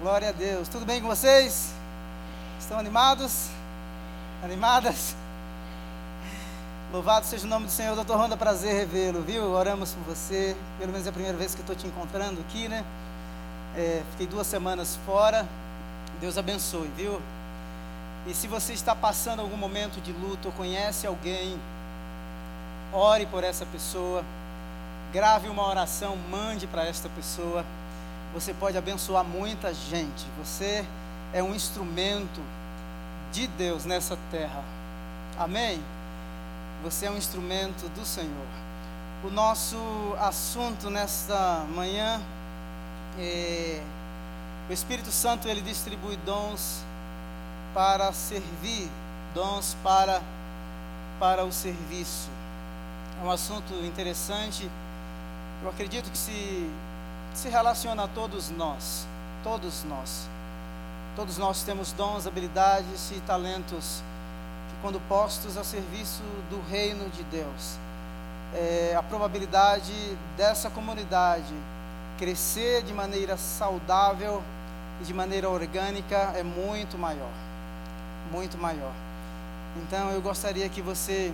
Glória a Deus. Tudo bem com vocês? Estão animados? Animadas? Louvado seja o nome do Senhor, doutor Ronda, prazer revê-lo, viu? Oramos por você, pelo menos é a primeira vez que estou te encontrando aqui, né? É, fiquei duas semanas fora, Deus abençoe, viu? E se você está passando algum momento de luto ou conhece alguém, ore por essa pessoa, grave uma oração, mande para esta pessoa. Você pode abençoar muita gente. Você é um instrumento de Deus nessa terra. Amém? Você é um instrumento do Senhor. O nosso assunto nesta manhã é o Espírito Santo ele distribui dons para servir, dons para para o serviço. É um assunto interessante. Eu acredito que se se relaciona a todos nós, todos nós. Todos nós temos dons, habilidades e talentos que, quando postos a serviço do reino de Deus, é, a probabilidade dessa comunidade crescer de maneira saudável e de maneira orgânica é muito maior. Muito maior. Então eu gostaria que você,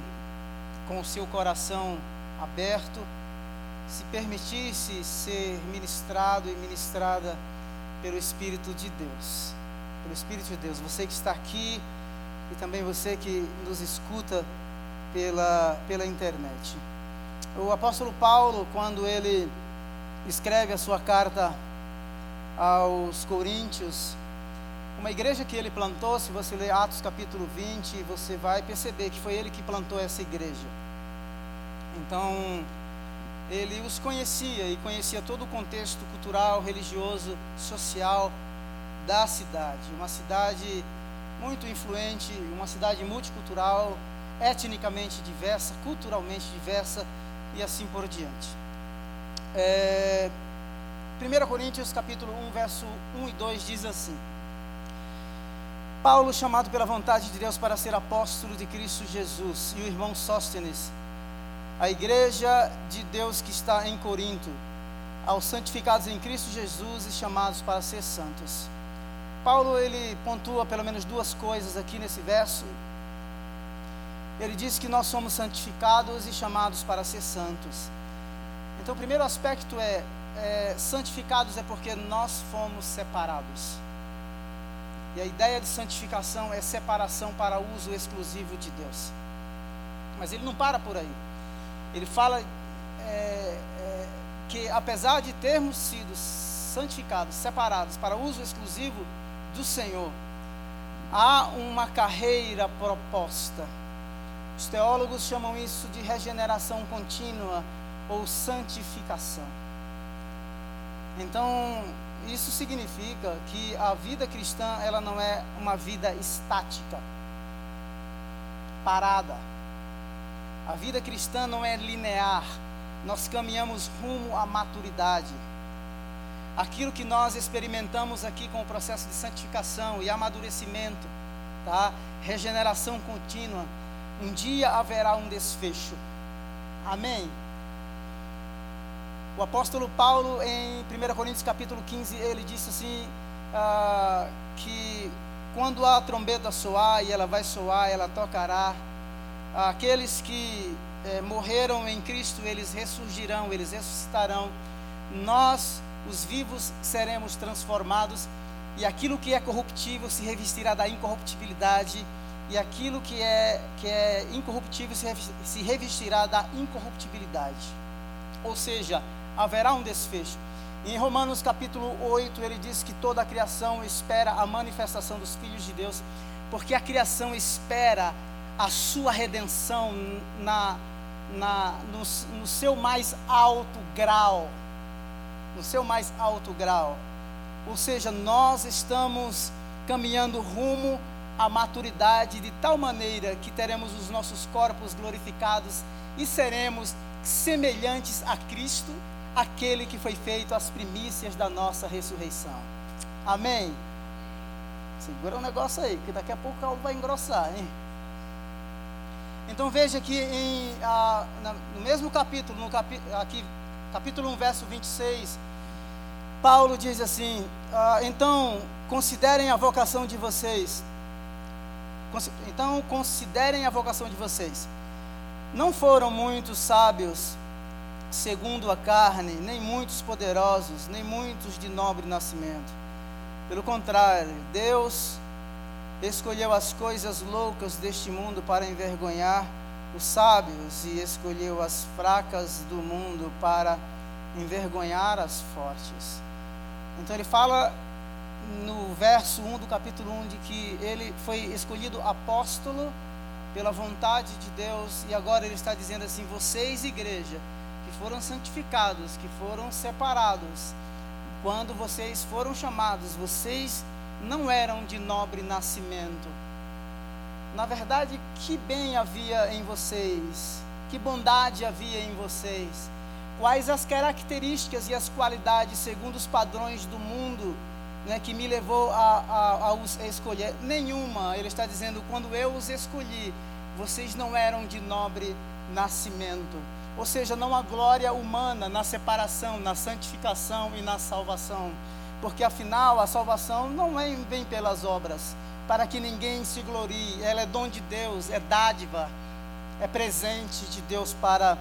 com o seu coração aberto, se permitisse ser ministrado e ministrada pelo Espírito de Deus. Pelo Espírito de Deus. Você que está aqui e também você que nos escuta pela, pela internet. O apóstolo Paulo, quando ele escreve a sua carta aos Coríntios, uma igreja que ele plantou, se você ler Atos capítulo 20, você vai perceber que foi ele que plantou essa igreja. Então, ele os conhecia e conhecia todo o contexto cultural, religioso, social da cidade. Uma cidade muito influente, uma cidade multicultural, etnicamente diversa, culturalmente diversa e assim por diante. É, 1 Coríntios capítulo 1, verso 1 e 2 diz assim: Paulo, chamado pela vontade de Deus para ser apóstolo de Cristo Jesus, e o irmão Sóstenes, a igreja de Deus que está em Corinto, aos santificados em Cristo Jesus e chamados para ser santos. Paulo ele pontua pelo menos duas coisas aqui nesse verso. Ele diz que nós somos santificados e chamados para ser santos. Então, o primeiro aspecto é, é santificados é porque nós fomos separados. E a ideia de santificação é separação para uso exclusivo de Deus. Mas ele não para por aí. Ele fala é, é, que apesar de termos sido santificados, separados para uso exclusivo do Senhor, há uma carreira proposta. Os teólogos chamam isso de regeneração contínua ou santificação. Então, isso significa que a vida cristã, ela não é uma vida estática, parada a vida cristã não é linear. Nós caminhamos rumo à maturidade. Aquilo que nós experimentamos aqui com o processo de santificação e amadurecimento, tá? Regeneração contínua. Um dia haverá um desfecho. Amém. O apóstolo Paulo, em 1 Coríntios capítulo 15, ele disse assim: ah, que quando a trombeta soar, e ela vai soar, ela tocará, aqueles que é, morreram em Cristo, eles ressurgirão, eles ressuscitarão. Nós, os vivos, seremos transformados, e aquilo que é corruptível se revestirá da incorruptibilidade, e aquilo que é, que é incorruptível se revestirá da incorruptibilidade. Ou seja, haverá um desfecho. Em Romanos capítulo 8, ele diz que toda a criação espera a manifestação dos filhos de Deus, porque a criação espera a sua redenção na, na, no, no seu mais alto grau. No seu mais alto grau. Ou seja, nós estamos caminhando rumo à maturidade de tal maneira que teremos os nossos corpos glorificados e seremos semelhantes a Cristo, aquele que foi feito as primícias da nossa ressurreição. Amém? Segura o um negócio aí, que daqui a pouco o caldo vai engrossar, hein? Então veja que em, no mesmo capítulo, no capi, aqui, capítulo 1, verso 26, Paulo diz assim: ah, então considerem a vocação de vocês. Então considerem a vocação de vocês. Não foram muitos sábios segundo a carne, nem muitos poderosos, nem muitos de nobre nascimento. Pelo contrário, Deus escolheu as coisas loucas deste mundo para envergonhar os sábios e escolheu as fracas do mundo para envergonhar as fortes. Então ele fala no verso 1 do capítulo 1 de que ele foi escolhido apóstolo pela vontade de Deus e agora ele está dizendo assim: vocês, igreja, que foram santificados, que foram separados, quando vocês foram chamados, vocês não eram de nobre nascimento. Na verdade, que bem havia em vocês, que bondade havia em vocês, quais as características e as qualidades segundo os padrões do mundo né, que me levou a, a, a os escolher? Nenhuma. Ele está dizendo: quando eu os escolhi, vocês não eram de nobre nascimento. Ou seja, não há glória humana na separação, na santificação e na salvação. Porque afinal a salvação não vem pelas obras, para que ninguém se glorie. Ela é dom de Deus, é dádiva, é presente de Deus para,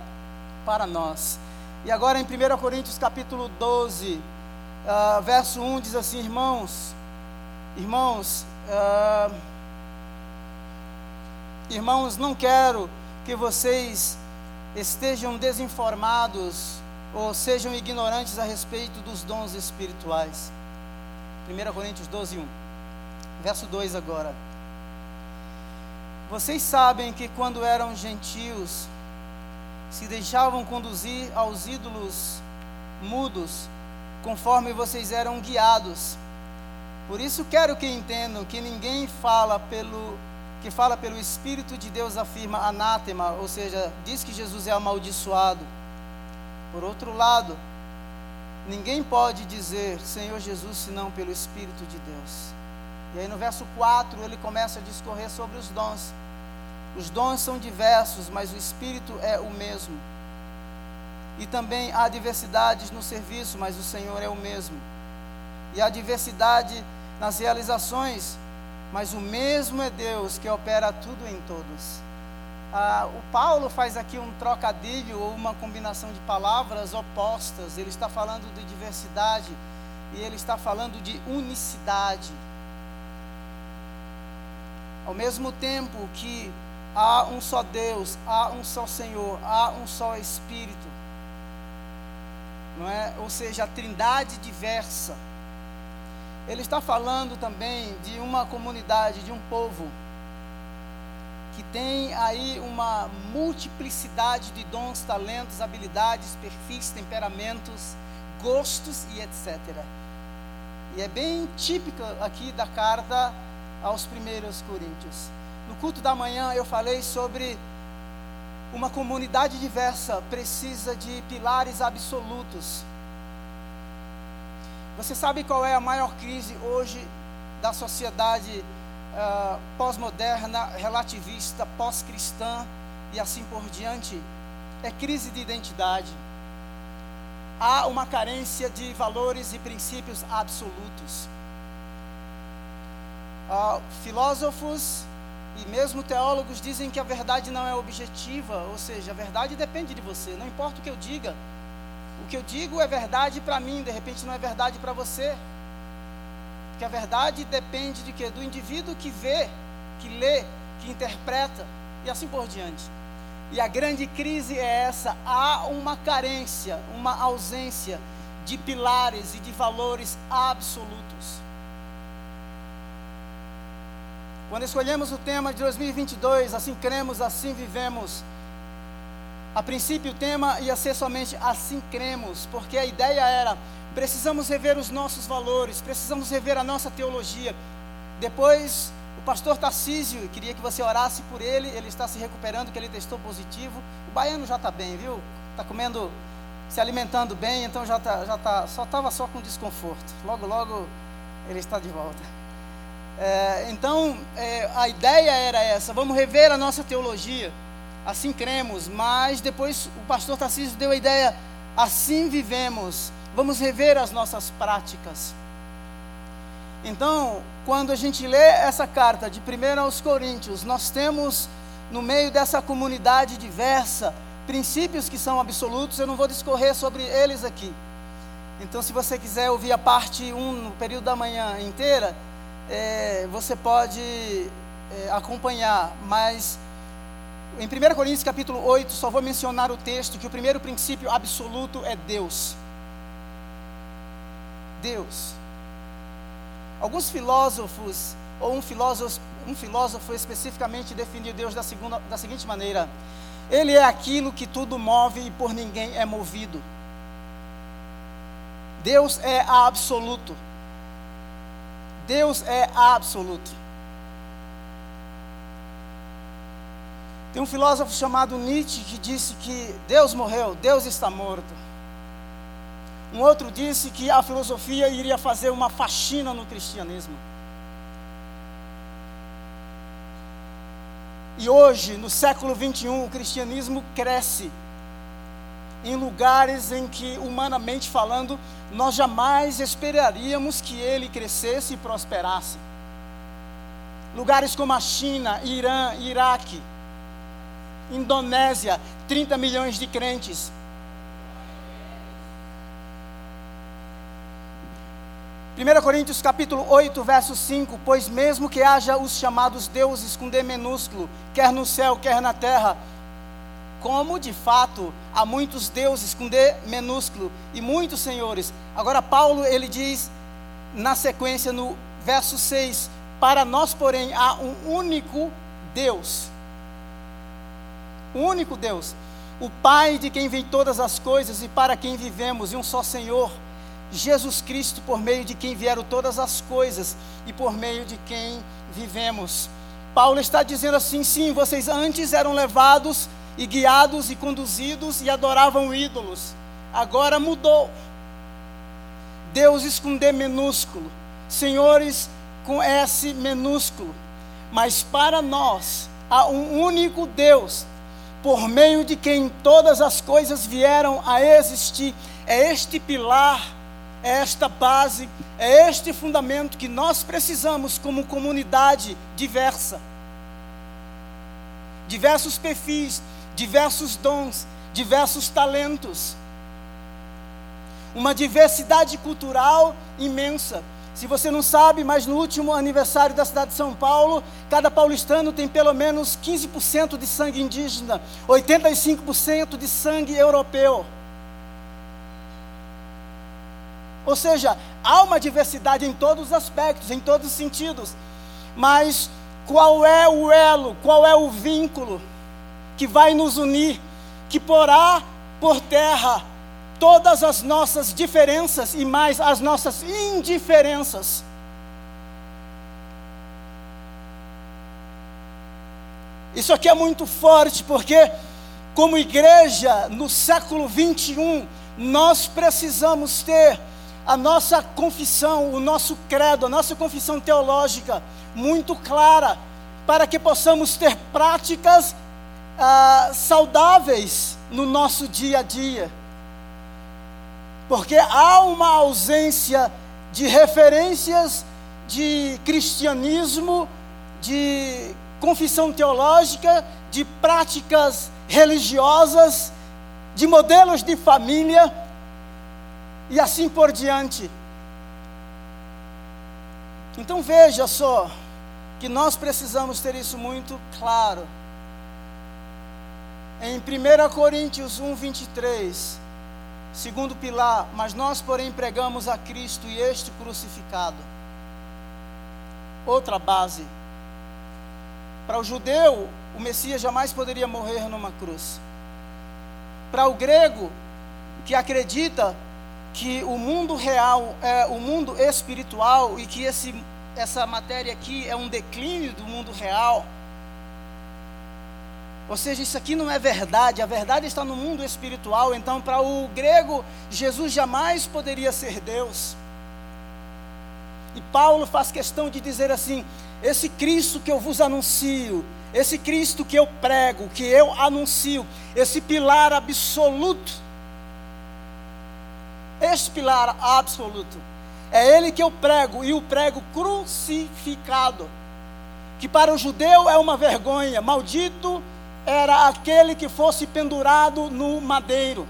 para nós. E agora em 1 Coríntios capítulo 12, uh, ah, verso 1 diz assim, irmãos, irmãos, uh, irmãos, não quero que vocês estejam desinformados ou sejam ignorantes a respeito dos dons espirituais. 1 Coríntios 12, 1. Verso 2 agora. Vocês sabem que quando eram gentios, se deixavam conduzir aos ídolos mudos, conforme vocês eram guiados. Por isso quero que entendam que ninguém fala pelo que fala pelo Espírito de Deus afirma anátema, ou seja, diz que Jesus é amaldiçoado. Por outro lado, ninguém pode dizer Senhor Jesus senão pelo Espírito de Deus. E aí no verso 4 ele começa a discorrer sobre os dons. Os dons são diversos, mas o Espírito é o mesmo. E também há diversidades no serviço, mas o Senhor é o mesmo. E há diversidade nas realizações, mas o mesmo é Deus que opera tudo em todos. Ah, o Paulo faz aqui um trocadilho ou uma combinação de palavras opostas. Ele está falando de diversidade e ele está falando de unicidade. Ao mesmo tempo que há um só Deus, há um só Senhor, há um só Espírito. Não é? Ou seja, a trindade diversa ele está falando também de uma comunidade, de um povo que tem aí uma multiplicidade de dons, talentos, habilidades, perfis, temperamentos, gostos e etc. E é bem típica aqui da carta aos primeiros coríntios. No culto da manhã eu falei sobre uma comunidade diversa precisa de pilares absolutos você sabe qual é a maior crise hoje da sociedade uh, pós-moderna, relativista, pós-cristã e assim por diante? É crise de identidade. Há uma carência de valores e princípios absolutos. Uh, filósofos e mesmo teólogos dizem que a verdade não é objetiva, ou seja, a verdade depende de você, não importa o que eu diga, o que eu digo é verdade para mim, de repente não é verdade para você. Porque a verdade depende de quê? Do indivíduo que vê, que lê, que interpreta e assim por diante. E a grande crise é essa: há uma carência, uma ausência de pilares e de valores absolutos. Quando escolhemos o tema de 2022, assim cremos, assim vivemos, a princípio o tema ia ser somente assim cremos, porque a ideia era precisamos rever os nossos valores, precisamos rever a nossa teologia. Depois o pastor Tarcísio, queria que você orasse por ele, ele está se recuperando, que ele testou positivo. O baiano já está bem, viu? Está comendo, se alimentando bem, então já está, já tá, só estava só com desconforto. Logo, logo ele está de volta. É, então é, a ideia era essa: vamos rever a nossa teologia assim cremos, mas depois o pastor Tarcísio deu a ideia, assim vivemos. Vamos rever as nossas práticas. Então, quando a gente lê essa carta de 1 aos Coríntios, nós temos no meio dessa comunidade diversa princípios que são absolutos, eu não vou discorrer sobre eles aqui. Então, se você quiser ouvir a parte 1 no período da manhã inteira, é, você pode é, acompanhar, mas em 1 Coríntios capítulo 8, só vou mencionar o texto que o primeiro princípio absoluto é Deus. Deus. Alguns filósofos, ou um filósofo, um filósofo especificamente definiu Deus da, segunda, da seguinte maneira: Ele é aquilo que tudo move e por ninguém é movido. Deus é absoluto. Deus é absoluto. Tem um filósofo chamado Nietzsche que disse que Deus morreu, Deus está morto. Um outro disse que a filosofia iria fazer uma faxina no cristianismo. E hoje, no século 21, o cristianismo cresce em lugares em que, humanamente falando, nós jamais esperaríamos que ele crescesse e prosperasse. Lugares como a China, Irã, Iraque, Indonésia, 30 milhões de crentes. 1 Coríntios capítulo 8, verso 5, pois mesmo que haja os chamados deuses com D minúsculo, quer no céu, quer na terra, como de fato há muitos deuses com D minúsculo e muitos senhores. Agora Paulo ele diz na sequência no verso 6, para nós porém há um único Deus. Um único Deus, o Pai de quem vem todas as coisas e para quem vivemos, e um só Senhor Jesus Cristo, por meio de quem vieram todas as coisas e por meio de quem vivemos. Paulo está dizendo assim: sim, vocês antes eram levados e guiados e conduzidos e adoravam ídolos, agora mudou. Deuses com D minúsculo, senhores com S minúsculo, mas para nós há um único Deus, por meio de quem todas as coisas vieram a existir. É este pilar é esta base, é este fundamento que nós precisamos como comunidade diversa. Diversos perfis, diversos dons, diversos talentos. Uma diversidade cultural imensa. Se você não sabe, mas no último aniversário da cidade de São Paulo, cada paulistano tem pelo menos 15% de sangue indígena, 85% de sangue europeu. Ou seja, há uma diversidade em todos os aspectos, em todos os sentidos. Mas qual é o elo, qual é o vínculo que vai nos unir, que porá por terra todas as nossas diferenças e mais as nossas indiferenças? Isso aqui é muito forte, porque, como igreja no século 21, nós precisamos ter a nossa confissão, o nosso credo, a nossa confissão teológica muito clara, para que possamos ter práticas ah, saudáveis no nosso dia a dia. Porque há uma ausência de referências de cristianismo, de confissão teológica, de práticas religiosas, de modelos de família e assim por diante. Então veja só, que nós precisamos ter isso muito claro. Em 1 Coríntios 1, 23, segundo pilar, mas nós, porém, pregamos a Cristo e este crucificado. Outra base. Para o judeu, o Messias jamais poderia morrer numa cruz. Para o grego, que acredita que o mundo real é o mundo espiritual e que esse, essa matéria aqui é um declínio do mundo real. Ou seja, isso aqui não é verdade, a verdade está no mundo espiritual. Então, para o grego, Jesus jamais poderia ser Deus. E Paulo faz questão de dizer assim: esse Cristo que eu vos anuncio, esse Cristo que eu prego, que eu anuncio, esse pilar absoluto este pilar absoluto. É ele que eu prego, e o prego crucificado, que para o judeu é uma vergonha. Maldito era aquele que fosse pendurado no madeiro.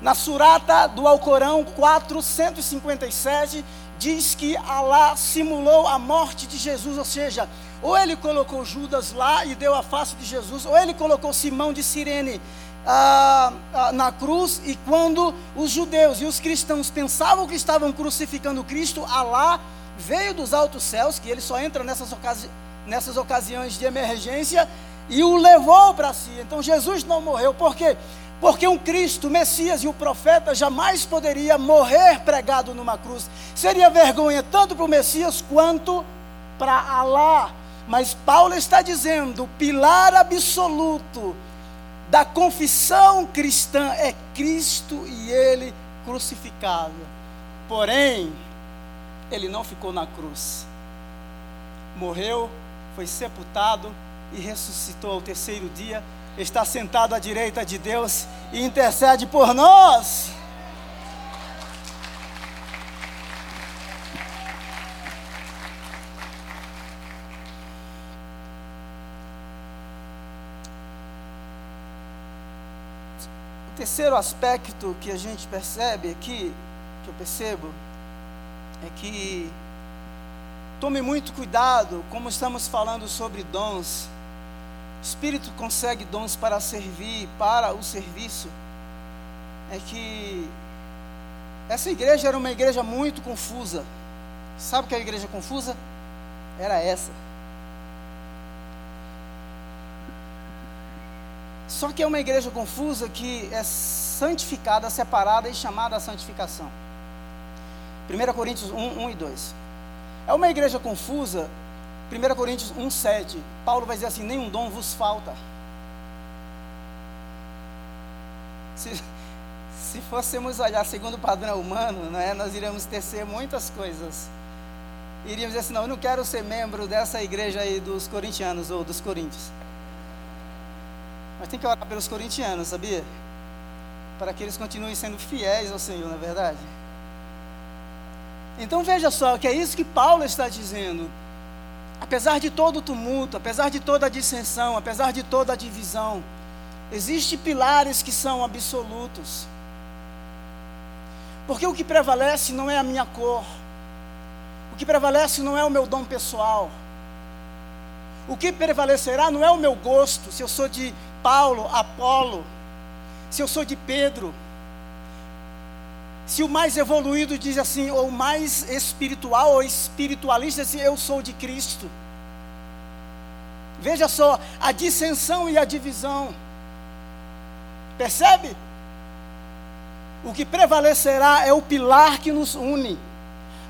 Na surata do Alcorão 457, diz que Alá simulou a morte de Jesus, ou seja, ou ele colocou Judas lá e deu a face de Jesus, ou ele colocou Simão de Sirene ah, na cruz, e quando os judeus e os cristãos pensavam que estavam crucificando Cristo, Alá veio dos altos céus, que ele só entra nessas, ocasi nessas ocasiões de emergência, e o levou para si. Então Jesus não morreu, por quê? Porque um Cristo, Messias e o profeta jamais poderia morrer pregado numa cruz. Seria vergonha tanto para o Messias quanto para Alá. Mas Paulo está dizendo: o pilar absoluto da confissão cristã é Cristo e Ele crucificado. Porém, Ele não ficou na cruz. Morreu, foi sepultado e ressuscitou ao terceiro dia. Está sentado à direita de Deus e intercede por nós. Terceiro aspecto que a gente percebe aqui, que eu percebo, é que tome muito cuidado, como estamos falando sobre dons. O Espírito consegue dons para servir, para o serviço. É que essa igreja era uma igreja muito confusa. Sabe o que é a igreja confusa? Era essa. Só que é uma igreja confusa que é santificada, separada e chamada a santificação. 1 Coríntios 1, 1 e 2. É uma igreja confusa, 1 Coríntios 1, 7. Paulo vai dizer assim: nenhum dom vos falta. Se, se fôssemos olhar segundo o padrão humano, não é, nós iríamos tecer muitas coisas. Iríamos dizer assim: não, eu não quero ser membro dessa igreja aí dos corintianos ou dos coríntios. Mas tem que orar pelos corintianos, sabia? Para que eles continuem sendo fiéis ao Senhor, na é verdade. Então veja só que é isso que Paulo está dizendo. Apesar de todo o tumulto, apesar de toda a dissensão, apesar de toda a divisão, existem pilares que são absolutos. Porque o que prevalece não é a minha cor, o que prevalece não é o meu dom pessoal, o que prevalecerá não é o meu gosto, se eu sou de Paulo, Apolo, se eu sou de Pedro, se o mais evoluído diz assim, ou mais espiritual ou espiritualista, assim, eu sou de Cristo. Veja só a dissensão e a divisão. Percebe? O que prevalecerá é o pilar que nos une.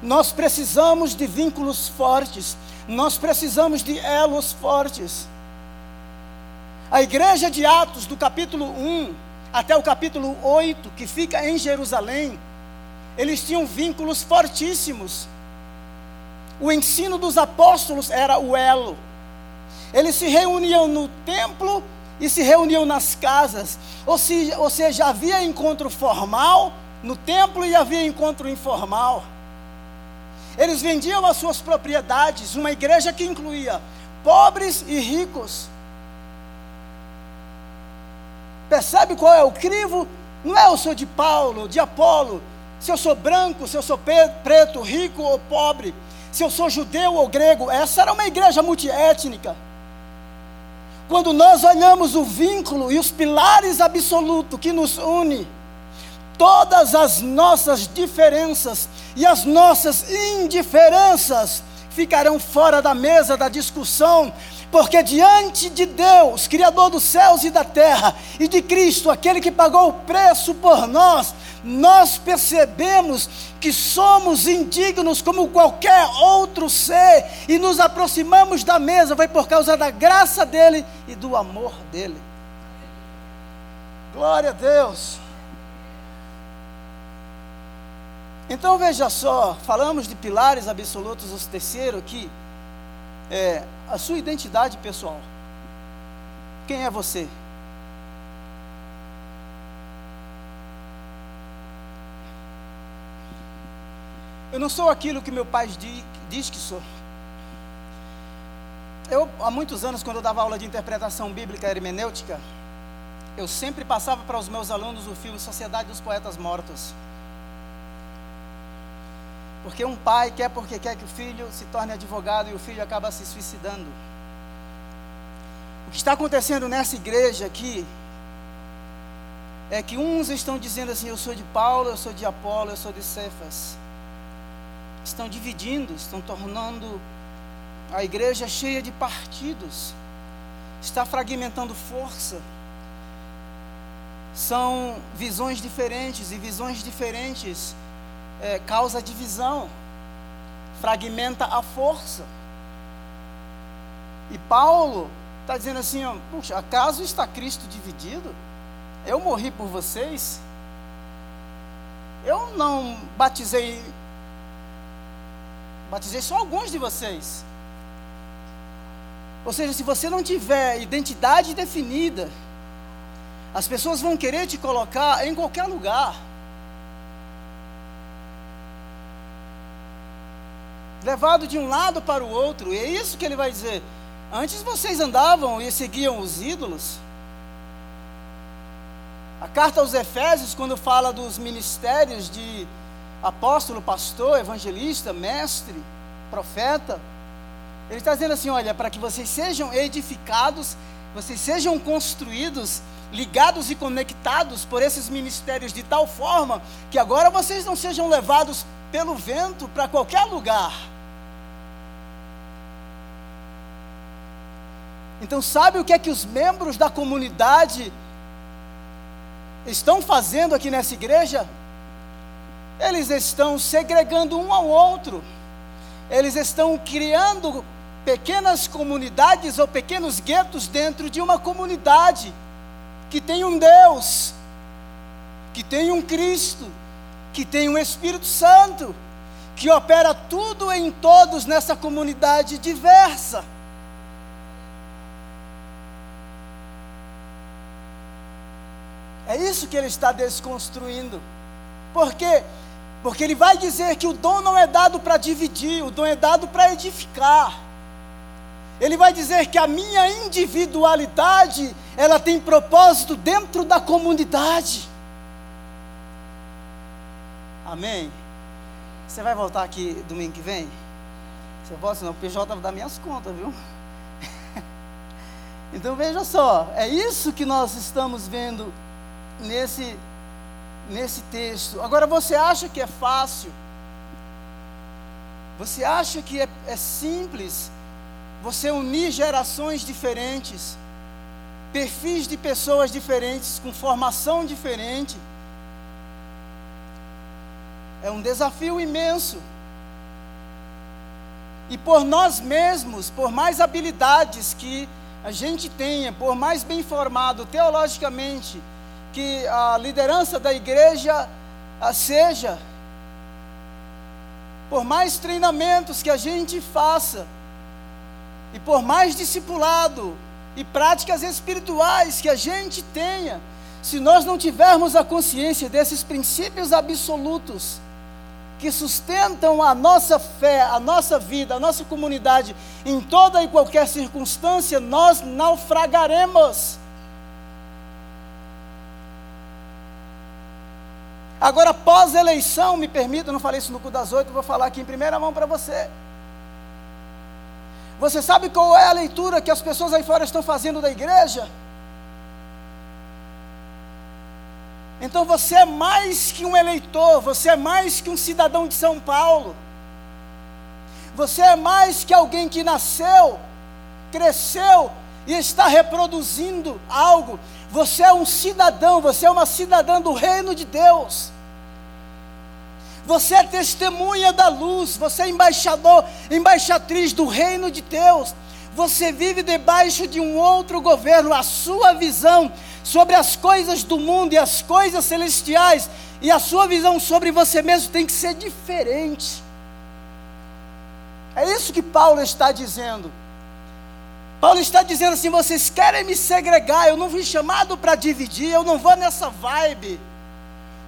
Nós precisamos de vínculos fortes, nós precisamos de elos fortes. A igreja de Atos, do capítulo 1 até o capítulo 8, que fica em Jerusalém, eles tinham vínculos fortíssimos. O ensino dos apóstolos era o elo. Eles se reuniam no templo e se reuniam nas casas. Ou seja, ou seja, havia encontro formal no templo e havia encontro informal. Eles vendiam as suas propriedades, uma igreja que incluía pobres e ricos. Percebe qual é o crivo? Não é eu sou de Paulo, de Apolo, se eu sou branco, se eu sou preto, rico ou pobre, se eu sou judeu ou grego. Essa era uma igreja multiétnica. Quando nós olhamos o vínculo e os pilares absolutos que nos une, todas as nossas diferenças e as nossas indiferenças ficarão fora da mesa da discussão, porque diante de Deus, Criador dos céus e da terra, e de Cristo, aquele que pagou o preço por nós, nós percebemos que somos indignos como qualquer outro ser, e nos aproximamos da mesa, foi por causa da graça dele e do amor dele. Glória a Deus. Então veja só, falamos de pilares absolutos, o terceiro aqui, é a sua identidade pessoal. Quem é você? Eu não sou aquilo que meu pai diz que sou. Eu, há muitos anos, quando eu dava aula de interpretação bíblica hermenêutica, eu sempre passava para os meus alunos o filme Sociedade dos Poetas Mortos. Porque um pai quer porque quer que o filho se torne advogado e o filho acaba se suicidando. O que está acontecendo nessa igreja aqui é que uns estão dizendo assim: eu sou de Paulo, eu sou de Apolo, eu sou de Cefas. Estão dividindo, estão tornando a igreja cheia de partidos, está fragmentando força. São visões diferentes e visões diferentes é, causa divisão, fragmenta a força. E Paulo está dizendo assim: ó, puxa, acaso está Cristo dividido? Eu morri por vocês? Eu não batizei, batizei só alguns de vocês. Ou seja, se você não tiver identidade definida, as pessoas vão querer te colocar em qualquer lugar. Levado de um lado para o outro, e é isso que ele vai dizer. Antes vocês andavam e seguiam os ídolos. A carta aos Efésios, quando fala dos ministérios de apóstolo, pastor, evangelista, mestre, profeta, ele está dizendo assim: olha, para que vocês sejam edificados, vocês sejam construídos, ligados e conectados por esses ministérios de tal forma que agora vocês não sejam levados pelo vento para qualquer lugar. Então, sabe o que é que os membros da comunidade estão fazendo aqui nessa igreja? Eles estão segregando um ao outro, eles estão criando pequenas comunidades ou pequenos guetos dentro de uma comunidade que tem um Deus, que tem um Cristo, que tem um Espírito Santo, que opera tudo em todos nessa comunidade diversa. É isso que ele está desconstruindo. Por quê? Porque ele vai dizer que o dom não é dado para dividir, o dom é dado para edificar. Ele vai dizer que a minha individualidade, ela tem propósito dentro da comunidade. Amém? Você vai voltar aqui domingo que vem? Você volta, senão o PJ vai dar minhas contas, viu? então veja só, é isso que nós estamos vendo nesse, nesse texto. Agora você acha que é fácil? Você acha que é, é simples você unir gerações diferentes, perfis de pessoas diferentes, com formação diferente? É um desafio imenso. E por nós mesmos, por mais habilidades que a gente tenha, por mais bem formado teologicamente que a liderança da igreja seja, por mais treinamentos que a gente faça, e por mais discipulado e práticas espirituais que a gente tenha, se nós não tivermos a consciência desses princípios absolutos, que sustentam a nossa fé, a nossa vida, a nossa comunidade em toda e qualquer circunstância, nós naufragaremos. Agora, pós-eleição, me permita, não falei isso no cu das oito, vou falar aqui em primeira mão para você. Você sabe qual é a leitura que as pessoas aí fora estão fazendo da igreja? Então você é mais que um eleitor, você é mais que um cidadão de São Paulo. Você é mais que alguém que nasceu, cresceu e está reproduzindo algo. Você é um cidadão, você é uma cidadã do reino de Deus. Você é testemunha da luz, você é embaixador, embaixatriz do reino de Deus. Você vive debaixo de um outro governo, a sua visão sobre as coisas do mundo e as coisas celestiais, e a sua visão sobre você mesmo tem que ser diferente. É isso que Paulo está dizendo. Paulo está dizendo assim: vocês querem me segregar, eu não fui chamado para dividir, eu não vou nessa vibe.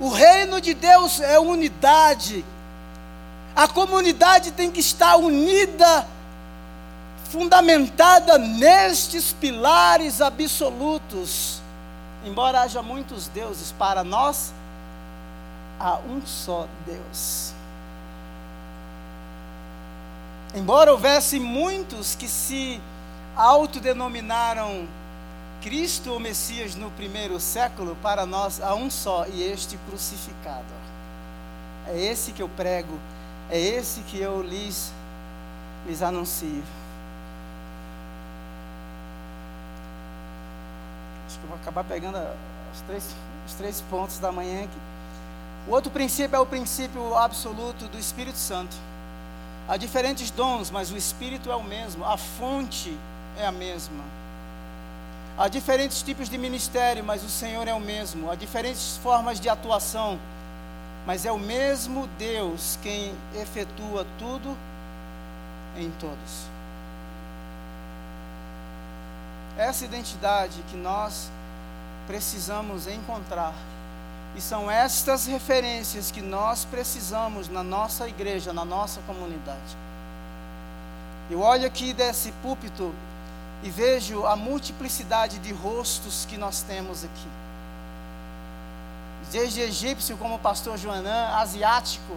O reino de Deus é unidade. A comunidade tem que estar unida, fundamentada nestes pilares absolutos. Embora haja muitos deuses, para nós há um só Deus. Embora houvesse muitos que se autodenominaram Cristo ou Messias no primeiro século, para nós há um só, e este crucificado. É esse que eu prego, é esse que eu lhes, lhes anuncio. Acho que eu vou acabar pegando os três, os três pontos da manhã aqui. O outro princípio é o princípio absoluto do Espírito Santo. Há diferentes dons, mas o Espírito é o mesmo, a fonte é a mesma. Há diferentes tipos de ministério, mas o Senhor é o mesmo. Há diferentes formas de atuação, mas é o mesmo Deus quem efetua tudo em todos. Essa identidade que nós precisamos encontrar. E são estas referências que nós precisamos na nossa igreja, na nossa comunidade. Eu olho aqui desse púlpito e vejo a multiplicidade de rostos que nós temos aqui. Desde egípcio, como o pastor Joanã, asiático,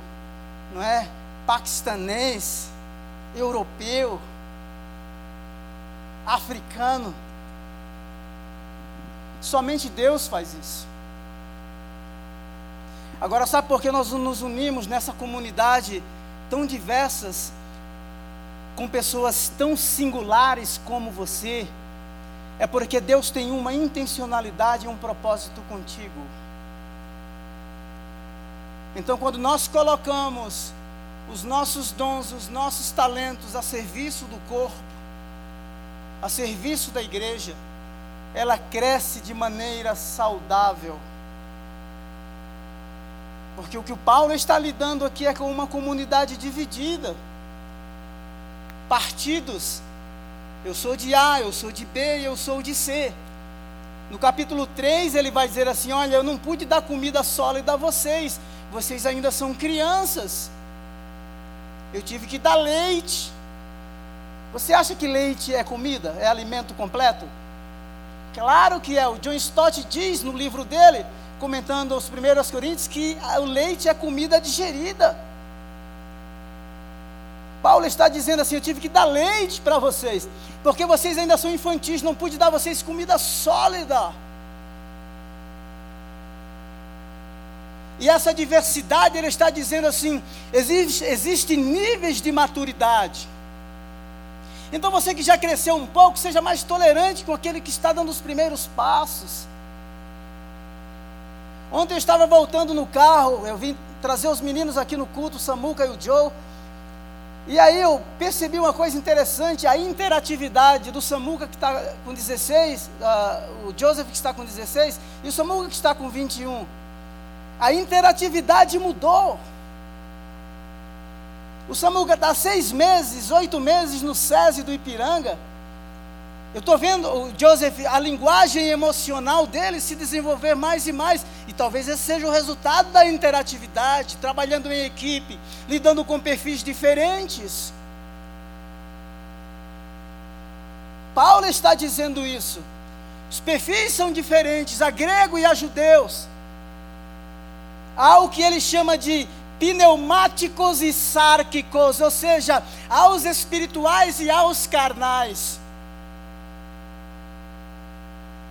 não é? Paquistanês, europeu, africano. Somente Deus faz isso. Agora, sabe por que nós nos unimos nessa comunidade tão diversas? Com pessoas tão singulares como você, é porque Deus tem uma intencionalidade e um propósito contigo. Então, quando nós colocamos os nossos dons, os nossos talentos a serviço do corpo, a serviço da igreja, ela cresce de maneira saudável. Porque o que o Paulo está lidando aqui é com uma comunidade dividida partidos. Eu sou de A, eu sou de B eu sou de C. No capítulo 3 ele vai dizer assim: Olha, eu não pude dar comida sólida a vocês, vocês ainda são crianças. Eu tive que dar leite. Você acha que leite é comida? É alimento completo? Claro que é. O John Stott diz no livro dele, comentando os primeiros Coríntios, que o leite é comida digerida. Paulo está dizendo assim: Eu tive que dar leite para vocês, porque vocês ainda são infantis, não pude dar vocês comida sólida. E essa diversidade, ele está dizendo assim: existe, existe níveis de maturidade. Então você que já cresceu um pouco, seja mais tolerante com aquele que está dando os primeiros passos. Ontem eu estava voltando no carro, eu vim trazer os meninos aqui no culto, o Samuca e o Joe. E aí eu percebi uma coisa interessante, a interatividade do Samuca que está com 16, uh, ah, o Joseph que está com 16 e o Samuca que está com 21. A interatividade mudou. O Samuca está seis meses, oito meses no SESI do Ipiranga. Eu estou vendo o Joseph, a linguagem emocional dele se desenvolver mais e mais. E talvez esse seja o resultado da interatividade, trabalhando em equipe, lidando com perfis diferentes. Paulo está dizendo isso. Os perfis são diferentes, a grego e a judeus. Há o que ele chama de pneumáticos e sárquicos, ou seja, aos espirituais e aos carnais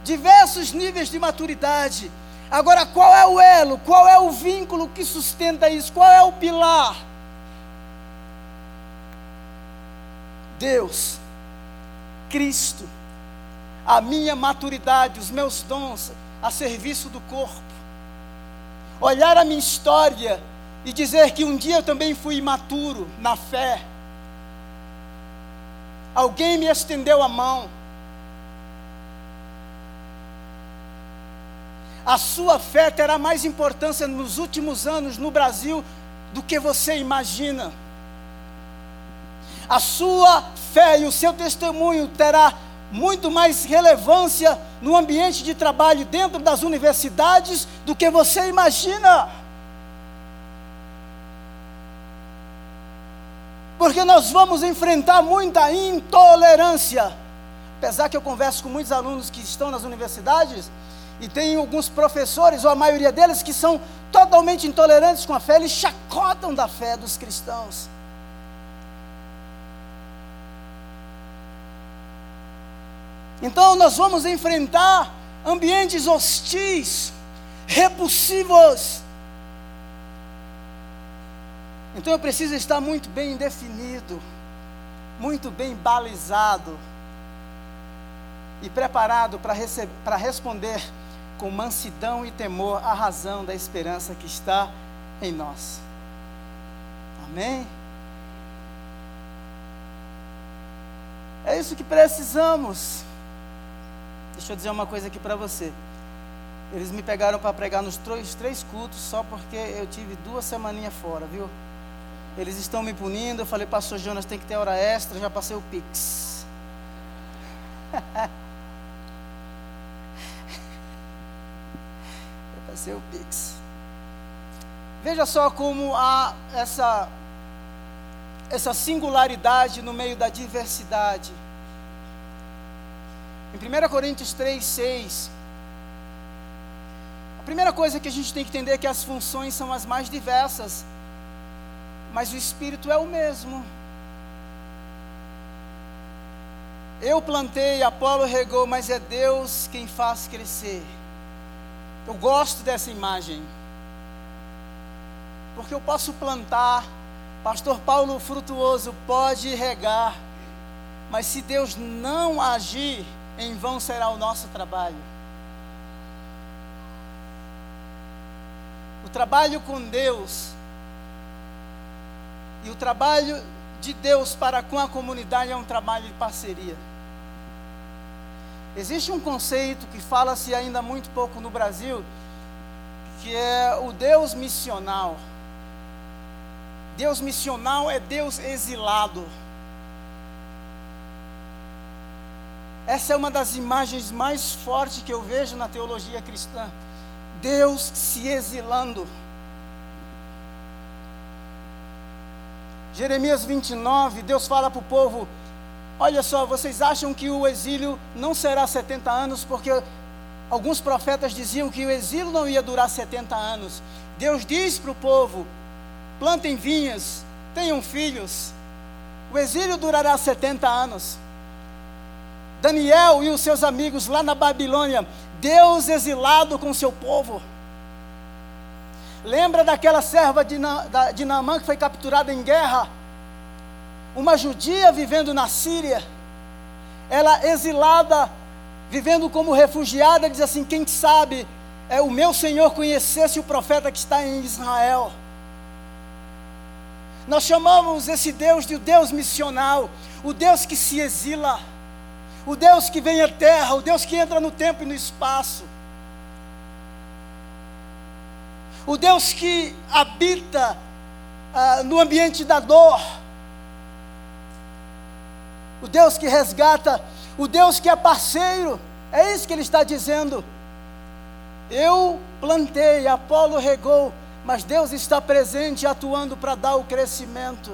diversos níveis de maturidade. Agora, qual é o elo? Qual é o vínculo que sustenta isso? Qual é o pilar? Deus, Cristo, a minha maturidade, os meus dons a serviço do corpo. Olhar a minha história e dizer que um dia eu também fui imaturo na fé. Alguém me estendeu a mão a sua fé terá mais importância nos últimos anos no Brasil do que você imagina. A sua fé e o seu testemunho terá muito mais relevância no ambiente de trabalho dentro das universidades do que você imagina. Porque nós vamos enfrentar muita intolerância. Apesar que eu converso com muitos alunos que estão nas universidades, e tem alguns professores, ou a maioria deles, que são totalmente intolerantes com a fé, eles chacotam da fé dos cristãos. Então nós vamos enfrentar ambientes hostis, repulsivos. Então eu preciso estar muito bem definido, muito bem balizado e preparado para responder com mansidão e temor a razão da esperança que está em nós. Amém? É isso que precisamos. Deixa eu dizer uma coisa aqui para você. Eles me pegaram para pregar nos três, cultos só porque eu tive duas semaninhas fora, viu? Eles estão me punindo. Eu falei, pastor Jonas, tem que ter hora extra. Já passei o Pix. eu passei o Pix. Veja só como há essa, essa singularidade no meio da diversidade. Em 1 Coríntios 3, 6, a primeira coisa que a gente tem que entender é que as funções são as mais diversas, mas o Espírito é o mesmo. Eu plantei, Apolo regou, mas é Deus quem faz crescer. Eu gosto dessa imagem, porque eu posso plantar, Pastor Paulo Frutuoso pode regar, mas se Deus não agir, em vão será o nosso trabalho. O trabalho com Deus e o trabalho de Deus para com a comunidade é um trabalho de parceria. Existe um conceito que fala-se ainda muito pouco no Brasil, que é o Deus missional. Deus missional é Deus exilado. Essa é uma das imagens mais fortes que eu vejo na teologia cristã. Deus se exilando. Jeremias 29, Deus fala para o povo: Olha só, vocês acham que o exílio não será 70 anos, porque alguns profetas diziam que o exílio não ia durar 70 anos. Deus diz para o povo: plantem vinhas, tenham filhos. O exílio durará 70 anos. Daniel e os seus amigos lá na Babilônia, Deus exilado com seu povo. Lembra daquela serva de, Na, de Naamã que foi capturada em guerra? Uma judia vivendo na Síria, ela exilada, vivendo como refugiada, diz assim: quem sabe é o meu Senhor conhecesse o profeta que está em Israel. Nós chamamos esse Deus de o Deus missional, o Deus que se exila o Deus que vem à terra, o Deus que entra no tempo e no espaço, o Deus que habita ah, no ambiente da dor, o Deus que resgata, o Deus que é parceiro, é isso que ele está dizendo. Eu plantei, Apolo regou, mas Deus está presente atuando para dar o crescimento.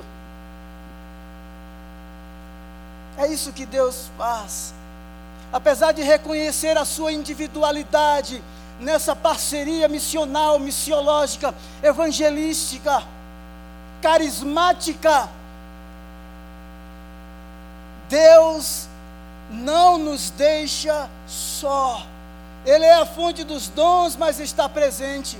É isso que Deus faz. Apesar de reconhecer a sua individualidade nessa parceria missional, missiológica, evangelística, carismática, Deus não nos deixa só. Ele é a fonte dos dons, mas está presente.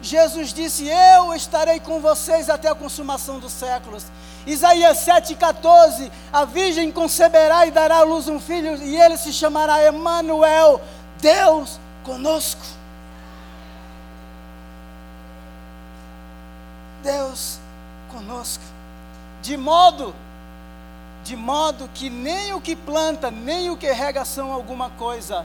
Jesus disse: Eu estarei com vocês até a consumação dos séculos. Isaías 7,14: A virgem conceberá e dará à luz um filho, e ele se chamará Emanuel, Deus conosco. Deus conosco. De modo, de modo que nem o que planta, nem o que rega são alguma coisa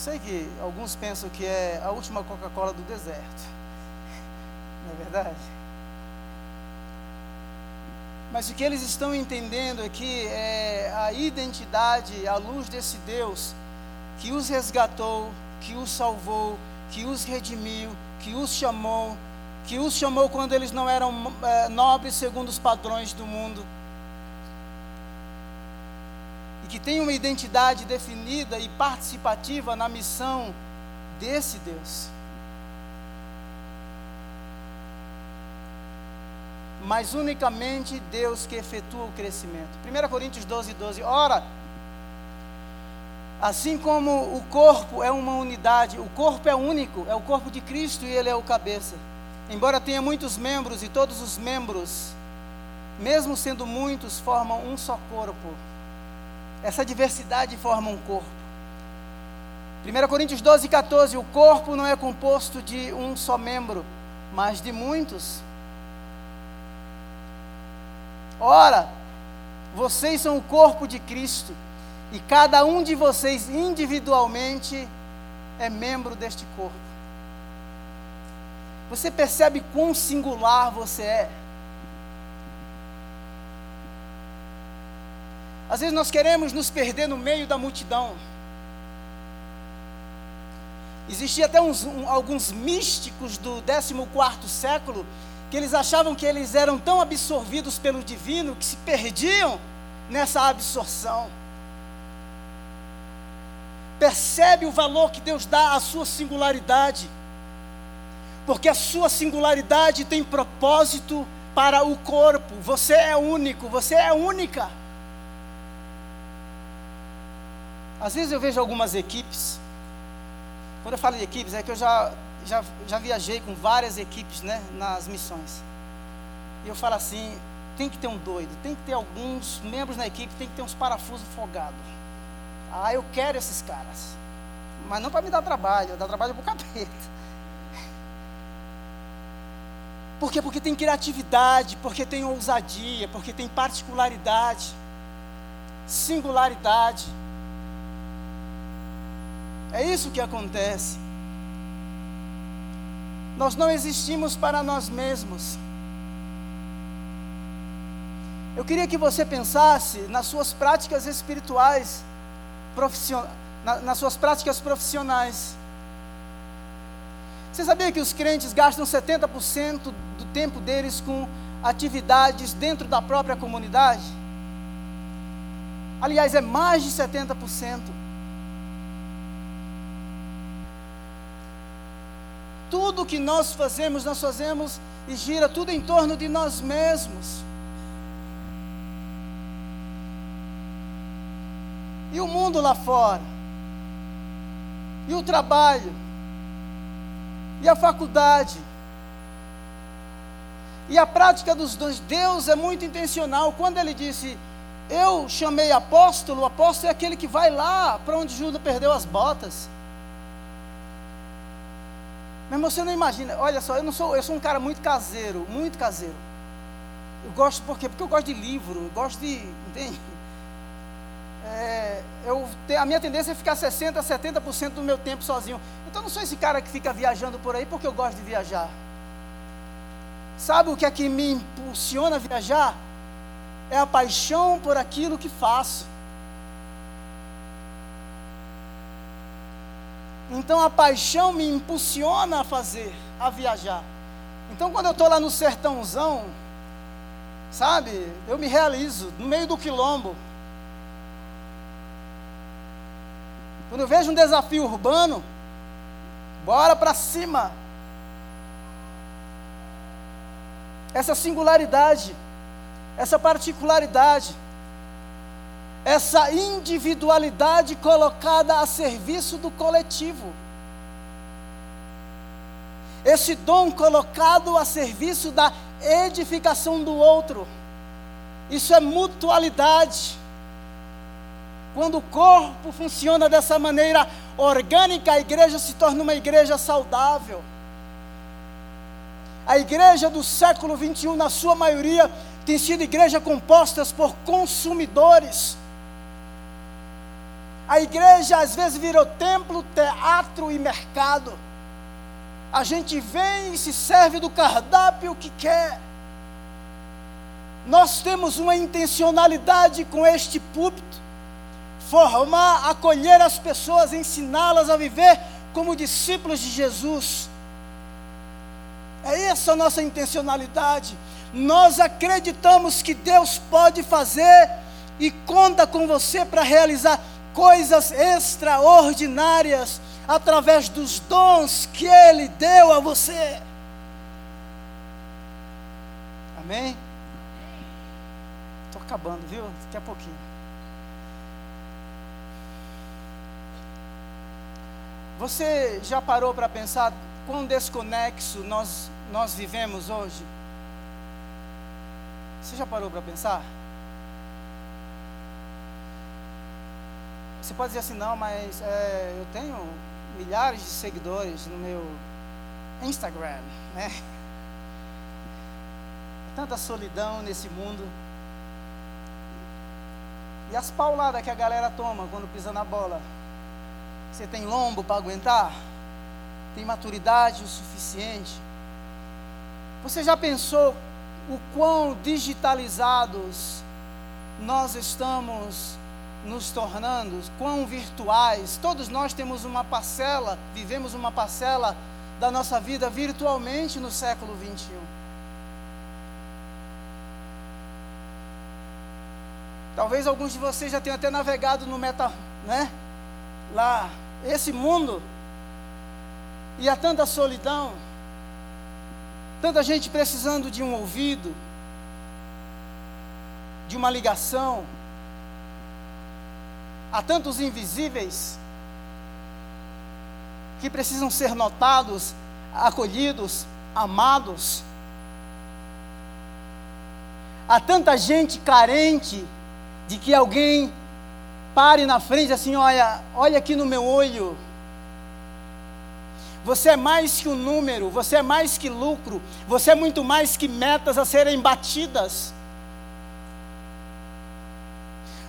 sei que alguns pensam que é a última Coca-Cola do deserto. Não é verdade? Mas o que eles estão entendendo aqui é a identidade à luz desse Deus que os resgatou, que os salvou, que os redimiu, que os chamou, que os chamou quando eles não eram é, nobres segundo os padrões do mundo. E que tem uma identidade definida e participativa na missão desse Deus. Mas unicamente Deus que efetua o crescimento. 1 Coríntios 12, 12. Ora, Assim como o corpo é uma unidade, o corpo é único, é o corpo de Cristo e ele é o cabeça. Embora tenha muitos membros e todos os membros, mesmo sendo muitos, formam um só corpo. Essa diversidade forma um corpo. 1 Coríntios 12, 14: O corpo não é composto de um só membro, mas de muitos. Ora, vocês são o corpo de Cristo e cada um de vocês individualmente é membro deste corpo. Você percebe quão singular você é? Às vezes nós queremos nos perder no meio da multidão. Existia até uns, um, alguns místicos do 14 século que eles achavam que eles eram tão absorvidos pelo divino que se perdiam nessa absorção percebe o valor que Deus dá à sua singularidade, porque a sua singularidade tem propósito para o corpo. Você é único, você é única. Às vezes eu vejo algumas equipes, quando eu falo de equipes, é que eu já, já, já viajei com várias equipes né, nas missões. E eu falo assim: tem que ter um doido, tem que ter alguns membros na equipe, tem que ter uns parafusos folgados. Ah, eu quero esses caras. Mas não para me dar trabalho, dar trabalho para o capeta. Por quê? Porque tem criatividade, porque tem ousadia, porque tem particularidade, singularidade. É isso que acontece. Nós não existimos para nós mesmos. Eu queria que você pensasse nas suas práticas espirituais na, nas suas práticas profissionais. Você sabia que os crentes gastam 70% do tempo deles com atividades dentro da própria comunidade? Aliás, é mais de 70%. Tudo que nós fazemos, nós fazemos e gira tudo em torno de nós mesmos. E o mundo lá fora? E o trabalho? E a faculdade? E a prática dos dons? Deus é muito intencional. Quando ele disse, eu chamei apóstolo, o apóstolo é aquele que vai lá para onde Judas perdeu as botas. Mas você não imagina, olha só, eu não sou, eu sou um cara muito caseiro, muito caseiro. Eu gosto por quê? Porque eu gosto de livro, eu gosto de, entende? É, eu, a minha tendência é ficar 60%, 70% do meu tempo sozinho. Então, eu não sou esse cara que fica viajando por aí porque eu gosto de viajar. Sabe o que é que me impulsiona a viajar? É a paixão por aquilo que faço. Então a paixão me impulsiona a fazer, a viajar. Então quando eu estou lá no sertãozão, sabe, eu me realizo no meio do quilombo. Quando eu vejo um desafio urbano, bora para cima. Essa singularidade, essa particularidade, essa individualidade colocada a serviço do coletivo. Esse dom colocado a serviço da edificação do outro. Isso é mutualidade. Quando o corpo funciona dessa maneira orgânica, a igreja se torna uma igreja saudável. A igreja do século 21, na sua maioria, tem sido igreja compostas por consumidores. A igreja às vezes virou templo, teatro e mercado. A gente vem e se serve do cardápio que quer. Nós temos uma intencionalidade com este púlpito formar, acolher as pessoas, ensiná-las a viver como discípulos de Jesus. É essa a nossa intencionalidade. Nós acreditamos que Deus pode fazer e conta com você para realizar coisas extraordinárias através dos dons que Ele deu a você. Amém? Estou acabando, viu? Daqui a pouquinho. Você já parou para pensar quão desconexo nós, nós vivemos hoje? Você já parou para pensar? Você pode dizer assim, não, mas é, eu tenho milhares de seguidores no meu Instagram, né? Tanta solidão nesse mundo. E as pauladas que a galera toma quando pisa na bola. Você tem lombo para aguentar? Tem maturidade o suficiente? Você já pensou o quão digitalizados nós estamos nos tornando, quão virtuais. Todos nós temos uma parcela, vivemos uma parcela da nossa vida virtualmente no século 21. Talvez alguns de vocês já tenham até navegado no meta, né? Lá, esse mundo. E há tanta solidão. Tanta gente precisando de um ouvido, de uma ligação. Há tantos invisíveis que precisam ser notados, acolhidos, amados. Há tanta gente carente de que alguém pare na frente assim, olha, olha aqui no meu olho. Você é mais que um número, você é mais que lucro, você é muito mais que metas a serem batidas.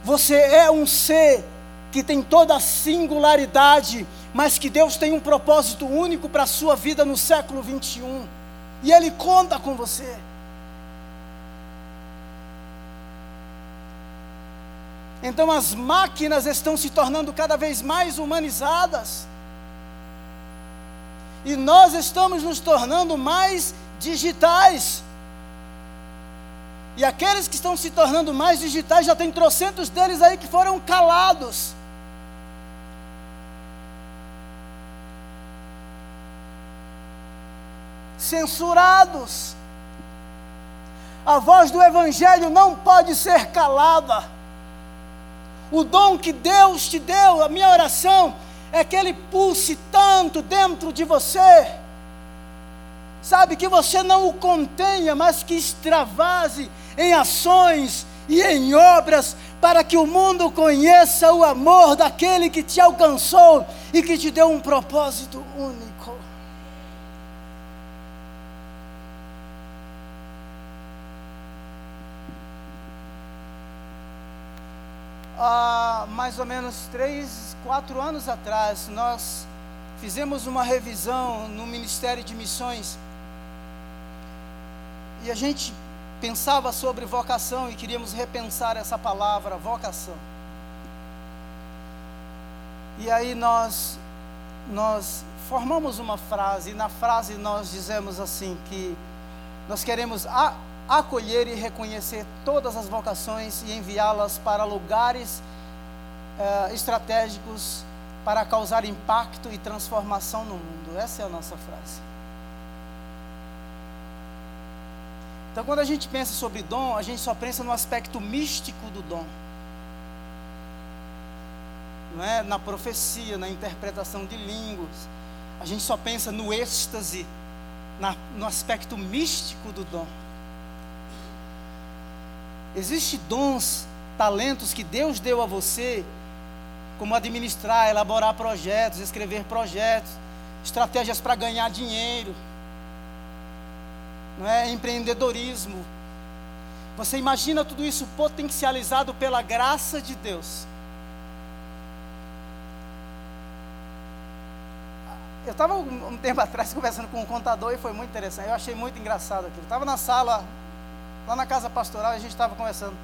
Você é um ser que tem toda a singularidade, mas que Deus tem um propósito único para a sua vida no século 21. E Ele conta com você. Então as máquinas estão se tornando cada vez mais humanizadas. E nós estamos nos tornando mais digitais. E aqueles que estão se tornando mais digitais, já tem trocentos deles aí que foram calados. Censurados. A voz do Evangelho não pode ser calada. O dom que Deus te deu, a minha oração, é que ele pulse tanto dentro de você, sabe, que você não o contenha, mas que extravase em ações e em obras, para que o mundo conheça o amor daquele que te alcançou e que te deu um propósito único. Há mais ou menos três, quatro anos atrás, nós fizemos uma revisão no Ministério de Missões e a gente pensava sobre vocação e queríamos repensar essa palavra, vocação. E aí nós nós formamos uma frase e na frase nós dizemos assim que nós queremos a, acolher e reconhecer todas as vocações e enviá-las para lugares uh, estratégicos para causar impacto e transformação no mundo. Essa é a nossa frase. Então, quando a gente pensa sobre dom, a gente só pensa no aspecto místico do dom. Não é? Na profecia, na interpretação de línguas. A gente só pensa no êxtase, na, no aspecto místico do dom. Existem dons, talentos que Deus deu a você, como administrar, elaborar projetos, escrever projetos, estratégias para ganhar dinheiro, não é empreendedorismo. Você imagina tudo isso potencializado pela graça de Deus. Eu estava um tempo atrás conversando com um contador e foi muito interessante. Eu achei muito engraçado aquilo. Estava na sala lá na casa pastoral, a gente estava conversando.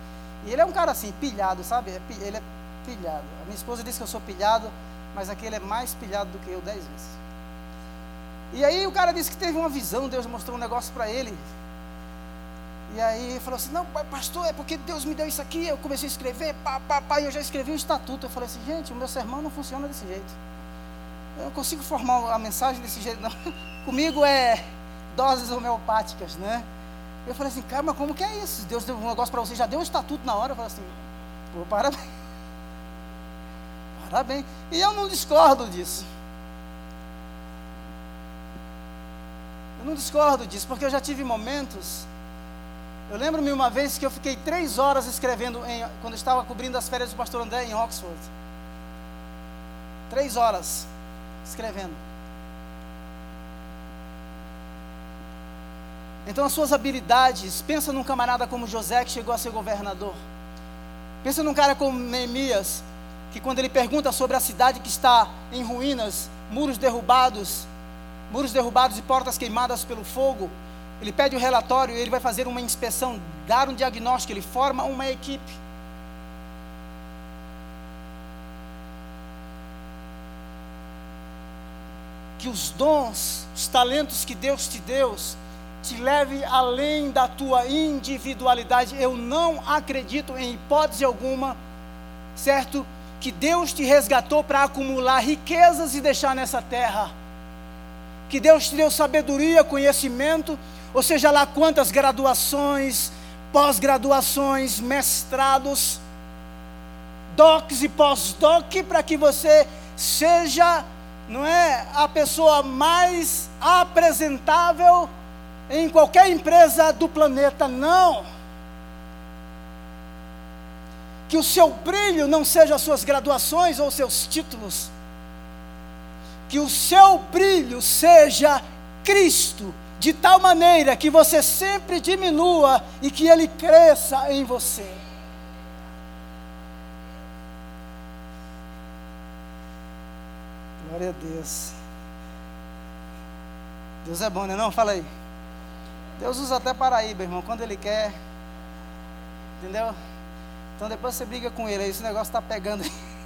E ele é um cara assim, pilhado, sabe? É ele é pilhado. A minha esposa disse que eu sou pilhado, mas aquele é mais pilhado do que eu dez vezes. E aí o cara disse que teve uma visão, Deus mostrou um negócio para ele. E aí ele falou assim, não, pastor, é porque Deus me deu isso aqui, eu comecei a escrever, pá, pá, pá, e eu já escrevi um estatuto. Eu falei assim, gente, o meu sermão não funciona desse jeito. Eu não consigo formar a mensagem desse jeito, não. Comigo é doses homeopáticas, né? Eu falei assim, cara, mas como que é isso? Deus deu um negócio para você, já deu um estatuto na hora? Eu falei assim, pô, parabéns. Parabéns. E eu não discordo disso. Eu não discordo disso, porque eu já tive momentos. Eu lembro-me uma vez que eu fiquei três horas escrevendo, em, quando eu estava cobrindo as férias do pastor André em Oxford. Três horas escrevendo. Então, as suas habilidades, pensa num camarada como José, que chegou a ser governador. Pensa num cara como Neemias, que quando ele pergunta sobre a cidade que está em ruínas, muros derrubados, muros derrubados e portas queimadas pelo fogo, ele pede o relatório e ele vai fazer uma inspeção, dar um diagnóstico, ele forma uma equipe. Que os dons, os talentos que Deus te deu, te leve além da tua individualidade. Eu não acredito em hipótese alguma, certo? Que Deus te resgatou para acumular riquezas e deixar nessa terra. Que Deus te deu sabedoria, conhecimento, ou seja lá quantas graduações, pós-graduações, mestrados, docs e pós-doc, para que você seja, não é, a pessoa mais apresentável em qualquer empresa do planeta, não. Que o seu brilho não seja as suas graduações ou seus títulos. Que o seu brilho seja Cristo, de tal maneira que você sempre diminua e que Ele cresça em você. Glória a Deus. Deus é bom, né? Não, fala aí. Deus usa até Paraíba, irmão, quando Ele quer. Entendeu? Então depois você briga com Ele, aí esse negócio está pegando.